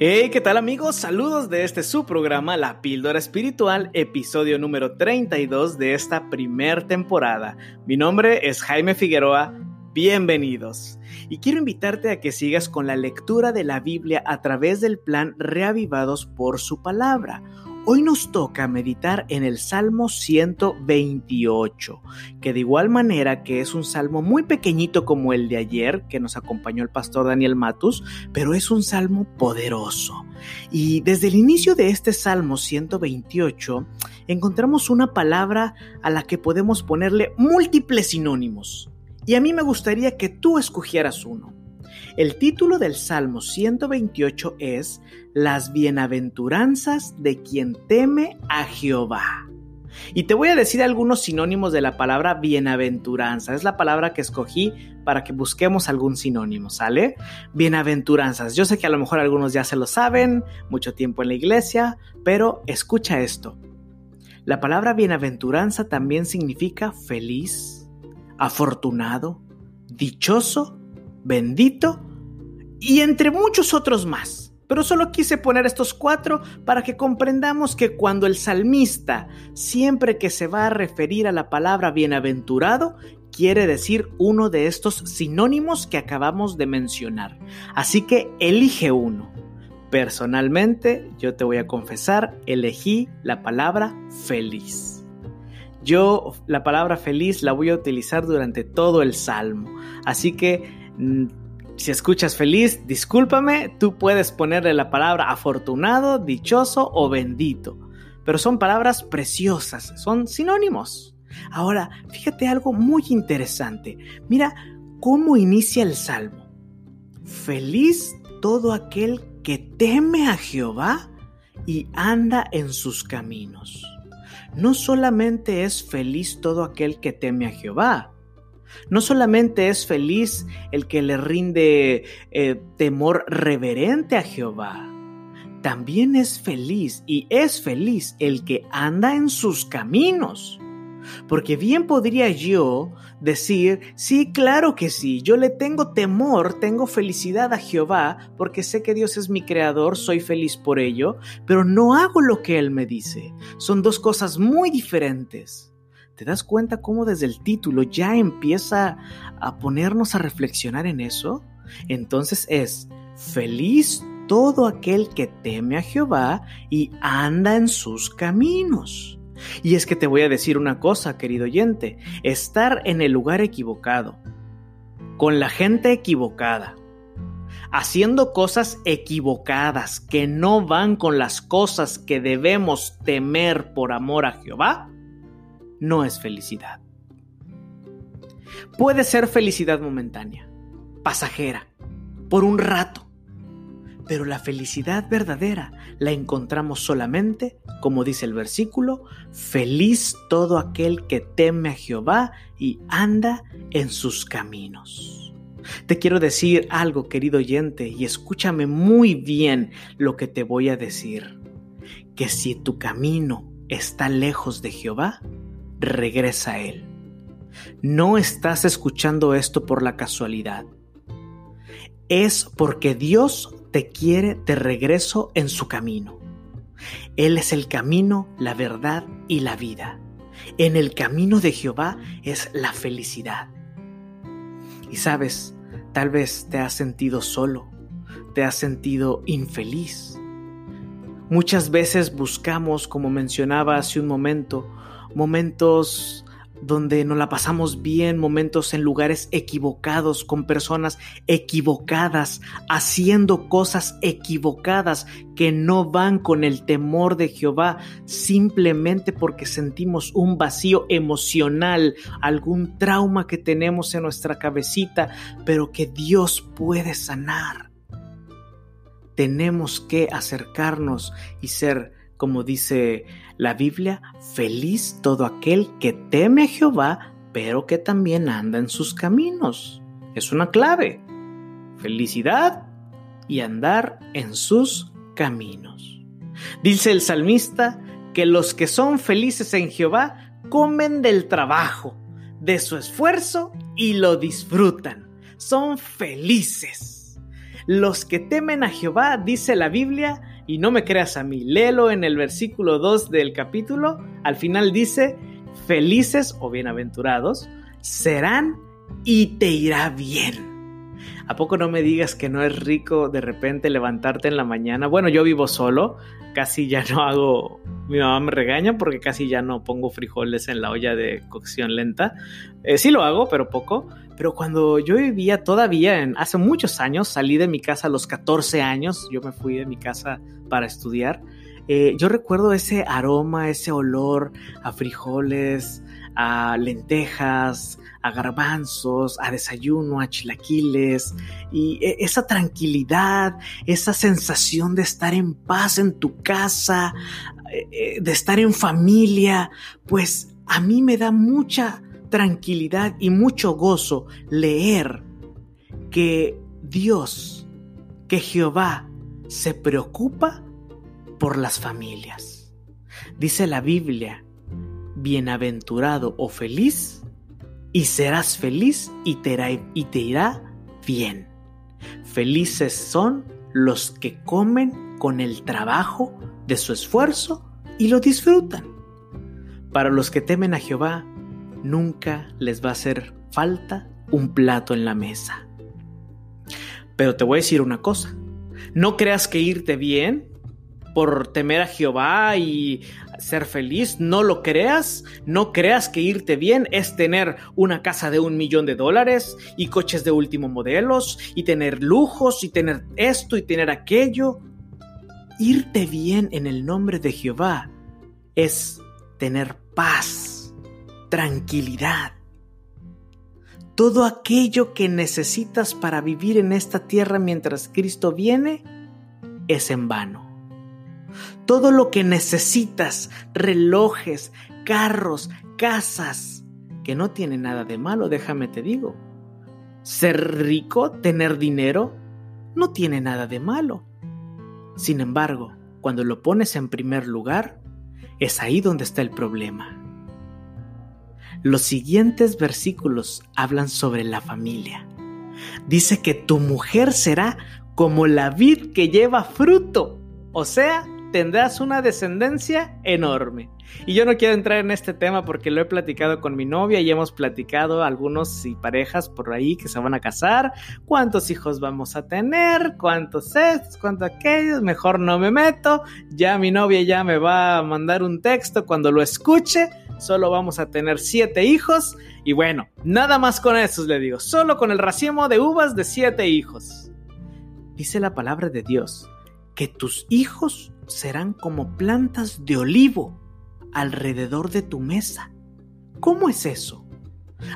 Hey, ¿qué tal amigos? Saludos de este su programa La Píldora Espiritual, episodio número 32 de esta primer temporada. Mi nombre es Jaime Figueroa, bienvenidos. Y quiero invitarte a que sigas con la lectura de la Biblia a través del plan Reavivados por su palabra Hoy nos toca meditar en el Salmo 128, que de igual manera que es un salmo muy pequeñito como el de ayer, que nos acompañó el pastor Daniel Matus, pero es un salmo poderoso. Y desde el inicio de este Salmo 128, encontramos una palabra a la que podemos ponerle múltiples sinónimos. Y a mí me gustaría que tú escogieras uno. El título del Salmo 128 es Las bienaventuranzas de quien teme a Jehová. Y te voy a decir algunos sinónimos de la palabra bienaventuranza. Es la palabra que escogí para que busquemos algún sinónimo, ¿sale? Bienaventuranzas. Yo sé que a lo mejor algunos ya se lo saben, mucho tiempo en la iglesia, pero escucha esto. La palabra bienaventuranza también significa feliz, afortunado, dichoso bendito y entre muchos otros más. Pero solo quise poner estos cuatro para que comprendamos que cuando el salmista, siempre que se va a referir a la palabra bienaventurado, quiere decir uno de estos sinónimos que acabamos de mencionar. Así que elige uno. Personalmente, yo te voy a confesar, elegí la palabra feliz. Yo la palabra feliz la voy a utilizar durante todo el salmo. Así que si escuchas feliz, discúlpame, tú puedes ponerle la palabra afortunado, dichoso o bendito. Pero son palabras preciosas, son sinónimos. Ahora, fíjate algo muy interesante. Mira cómo inicia el salmo. Feliz todo aquel que teme a Jehová y anda en sus caminos. No solamente es feliz todo aquel que teme a Jehová, no solamente es feliz el que le rinde eh, temor reverente a Jehová, también es feliz y es feliz el que anda en sus caminos. Porque bien podría yo decir, sí, claro que sí, yo le tengo temor, tengo felicidad a Jehová, porque sé que Dios es mi creador, soy feliz por ello, pero no hago lo que Él me dice. Son dos cosas muy diferentes. ¿Te das cuenta cómo desde el título ya empieza a ponernos a reflexionar en eso? Entonces es, feliz todo aquel que teme a Jehová y anda en sus caminos. Y es que te voy a decir una cosa, querido oyente, estar en el lugar equivocado, con la gente equivocada, haciendo cosas equivocadas que no van con las cosas que debemos temer por amor a Jehová, no es felicidad. Puede ser felicidad momentánea, pasajera, por un rato, pero la felicidad verdadera la encontramos solamente, como dice el versículo, feliz todo aquel que teme a Jehová y anda en sus caminos. Te quiero decir algo, querido oyente, y escúchame muy bien lo que te voy a decir, que si tu camino está lejos de Jehová, regresa a Él. No estás escuchando esto por la casualidad. Es porque Dios te quiere de regreso en su camino. Él es el camino, la verdad y la vida. En el camino de Jehová es la felicidad. Y sabes, tal vez te has sentido solo, te has sentido infeliz. Muchas veces buscamos, como mencionaba hace un momento, momentos donde nos la pasamos bien, momentos en lugares equivocados, con personas equivocadas, haciendo cosas equivocadas que no van con el temor de Jehová, simplemente porque sentimos un vacío emocional, algún trauma que tenemos en nuestra cabecita, pero que Dios puede sanar. Tenemos que acercarnos y ser como dice la Biblia, feliz todo aquel que teme a Jehová, pero que también anda en sus caminos. Es una clave. Felicidad y andar en sus caminos. Dice el salmista que los que son felices en Jehová comen del trabajo, de su esfuerzo y lo disfrutan. Son felices. Los que temen a Jehová, dice la Biblia, y no me creas a mí, léelo en el versículo 2 del capítulo, al final dice, felices o bienaventurados serán y te irá bien. ¿A poco no me digas que no es rico de repente levantarte en la mañana? Bueno, yo vivo solo, casi ya no hago, mi mamá me regaña porque casi ya no pongo frijoles en la olla de cocción lenta. Eh, sí lo hago, pero poco. Pero cuando yo vivía todavía, hace muchos años, salí de mi casa a los 14 años, yo me fui de mi casa para estudiar. Eh, yo recuerdo ese aroma, ese olor a frijoles, a lentejas, a garbanzos, a desayuno, a chilaquiles, y e, esa tranquilidad, esa sensación de estar en paz en tu casa, de estar en familia, pues a mí me da mucha tranquilidad y mucho gozo leer que Dios, que Jehová se preocupa por las familias. Dice la Biblia, bienaventurado o feliz y serás feliz y te, irá, y te irá bien. Felices son los que comen con el trabajo de su esfuerzo y lo disfrutan. Para los que temen a Jehová, nunca les va a hacer falta un plato en la mesa. Pero te voy a decir una cosa, no creas que irte bien por temer a Jehová y ser feliz, no lo creas, no creas que irte bien es tener una casa de un millón de dólares y coches de último modelos y tener lujos y tener esto y tener aquello. Irte bien en el nombre de Jehová es tener paz, tranquilidad. Todo aquello que necesitas para vivir en esta tierra mientras Cristo viene es en vano todo lo que necesitas, relojes, carros, casas, que no tiene nada de malo, déjame te digo. Ser rico, tener dinero, no tiene nada de malo. Sin embargo, cuando lo pones en primer lugar, es ahí donde está el problema. Los siguientes versículos hablan sobre la familia. Dice que tu mujer será como la vid que lleva fruto, o sea, tendrás una descendencia enorme. Y yo no quiero entrar en este tema porque lo he platicado con mi novia y hemos platicado algunos y parejas por ahí que se van a casar, cuántos hijos vamos a tener, cuántos estos, cuántos aquellos, mejor no me meto, ya mi novia ya me va a mandar un texto. Cuando lo escuche, solo vamos a tener siete hijos. Y bueno, nada más con eso le digo, solo con el racimo de uvas de siete hijos. Dice la palabra de Dios que tus hijos serán como plantas de olivo alrededor de tu mesa. ¿Cómo es eso?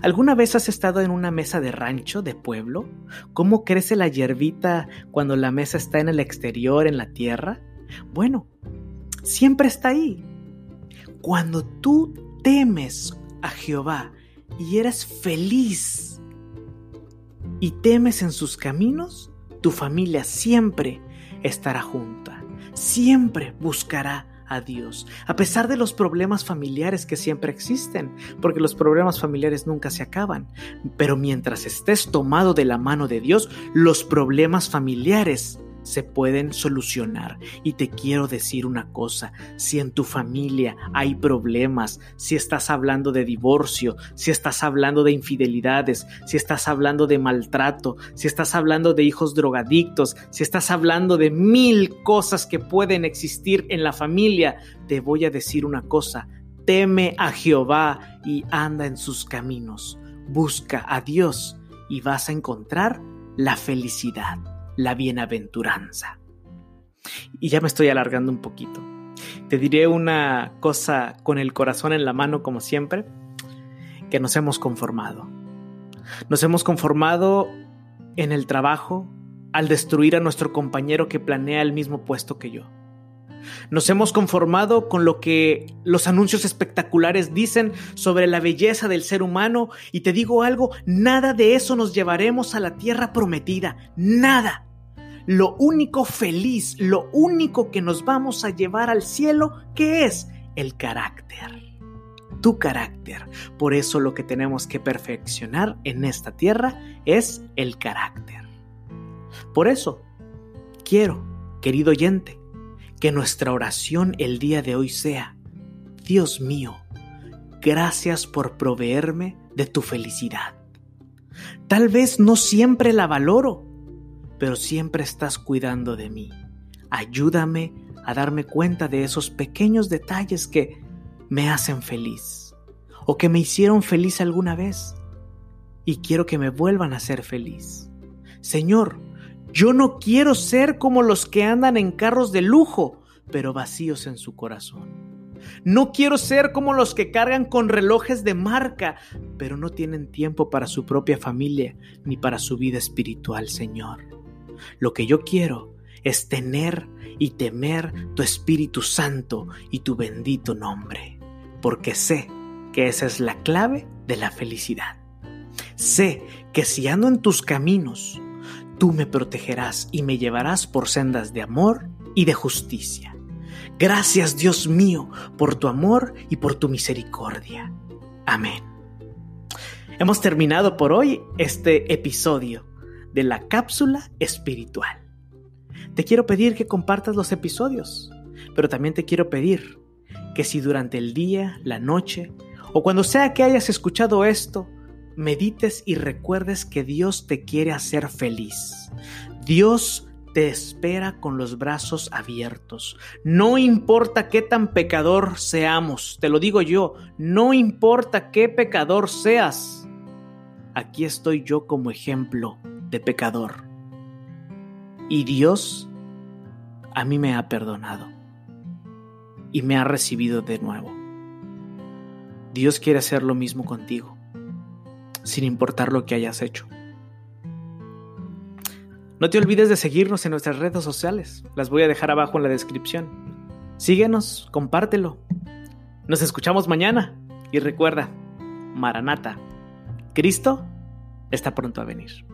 ¿Alguna vez has estado en una mesa de rancho, de pueblo? ¿Cómo crece la hierbita cuando la mesa está en el exterior, en la tierra? Bueno, siempre está ahí. Cuando tú temes a Jehová y eres feliz y temes en sus caminos, tu familia siempre estará junta siempre buscará a Dios, a pesar de los problemas familiares que siempre existen, porque los problemas familiares nunca se acaban. Pero mientras estés tomado de la mano de Dios, los problemas familiares se pueden solucionar. Y te quiero decir una cosa, si en tu familia hay problemas, si estás hablando de divorcio, si estás hablando de infidelidades, si estás hablando de maltrato, si estás hablando de hijos drogadictos, si estás hablando de mil cosas que pueden existir en la familia, te voy a decir una cosa, teme a Jehová y anda en sus caminos. Busca a Dios y vas a encontrar la felicidad la bienaventuranza. Y ya me estoy alargando un poquito. Te diré una cosa con el corazón en la mano como siempre, que nos hemos conformado. Nos hemos conformado en el trabajo al destruir a nuestro compañero que planea el mismo puesto que yo. Nos hemos conformado con lo que los anuncios espectaculares dicen sobre la belleza del ser humano y te digo algo, nada de eso nos llevaremos a la tierra prometida, nada. Lo único feliz, lo único que nos vamos a llevar al cielo, ¿qué es? El carácter. Tu carácter. Por eso lo que tenemos que perfeccionar en esta tierra es el carácter. Por eso, quiero, querido oyente, que nuestra oración el día de hoy sea, Dios mío, gracias por proveerme de tu felicidad. Tal vez no siempre la valoro, pero siempre estás cuidando de mí. Ayúdame a darme cuenta de esos pequeños detalles que me hacen feliz o que me hicieron feliz alguna vez y quiero que me vuelvan a ser feliz. Señor, yo no quiero ser como los que andan en carros de lujo, pero vacíos en su corazón. No quiero ser como los que cargan con relojes de marca, pero no tienen tiempo para su propia familia ni para su vida espiritual, Señor. Lo que yo quiero es tener y temer tu Espíritu Santo y tu bendito nombre, porque sé que esa es la clave de la felicidad. Sé que si ando en tus caminos, tú me protegerás y me llevarás por sendas de amor y de justicia. Gracias Dios mío por tu amor y por tu misericordia. Amén. Hemos terminado por hoy este episodio de la cápsula espiritual. Te quiero pedir que compartas los episodios, pero también te quiero pedir que si durante el día, la noche o cuando sea que hayas escuchado esto, medites y recuerdes que Dios te quiere hacer feliz. Dios te espera con los brazos abiertos. No importa qué tan pecador seamos, te lo digo yo, no importa qué pecador seas. Aquí estoy yo como ejemplo de pecador. Y Dios a mí me ha perdonado y me ha recibido de nuevo. Dios quiere hacer lo mismo contigo, sin importar lo que hayas hecho. No te olvides de seguirnos en nuestras redes sociales, las voy a dejar abajo en la descripción. Síguenos, compártelo. Nos escuchamos mañana y recuerda, Maranata, Cristo está pronto a venir.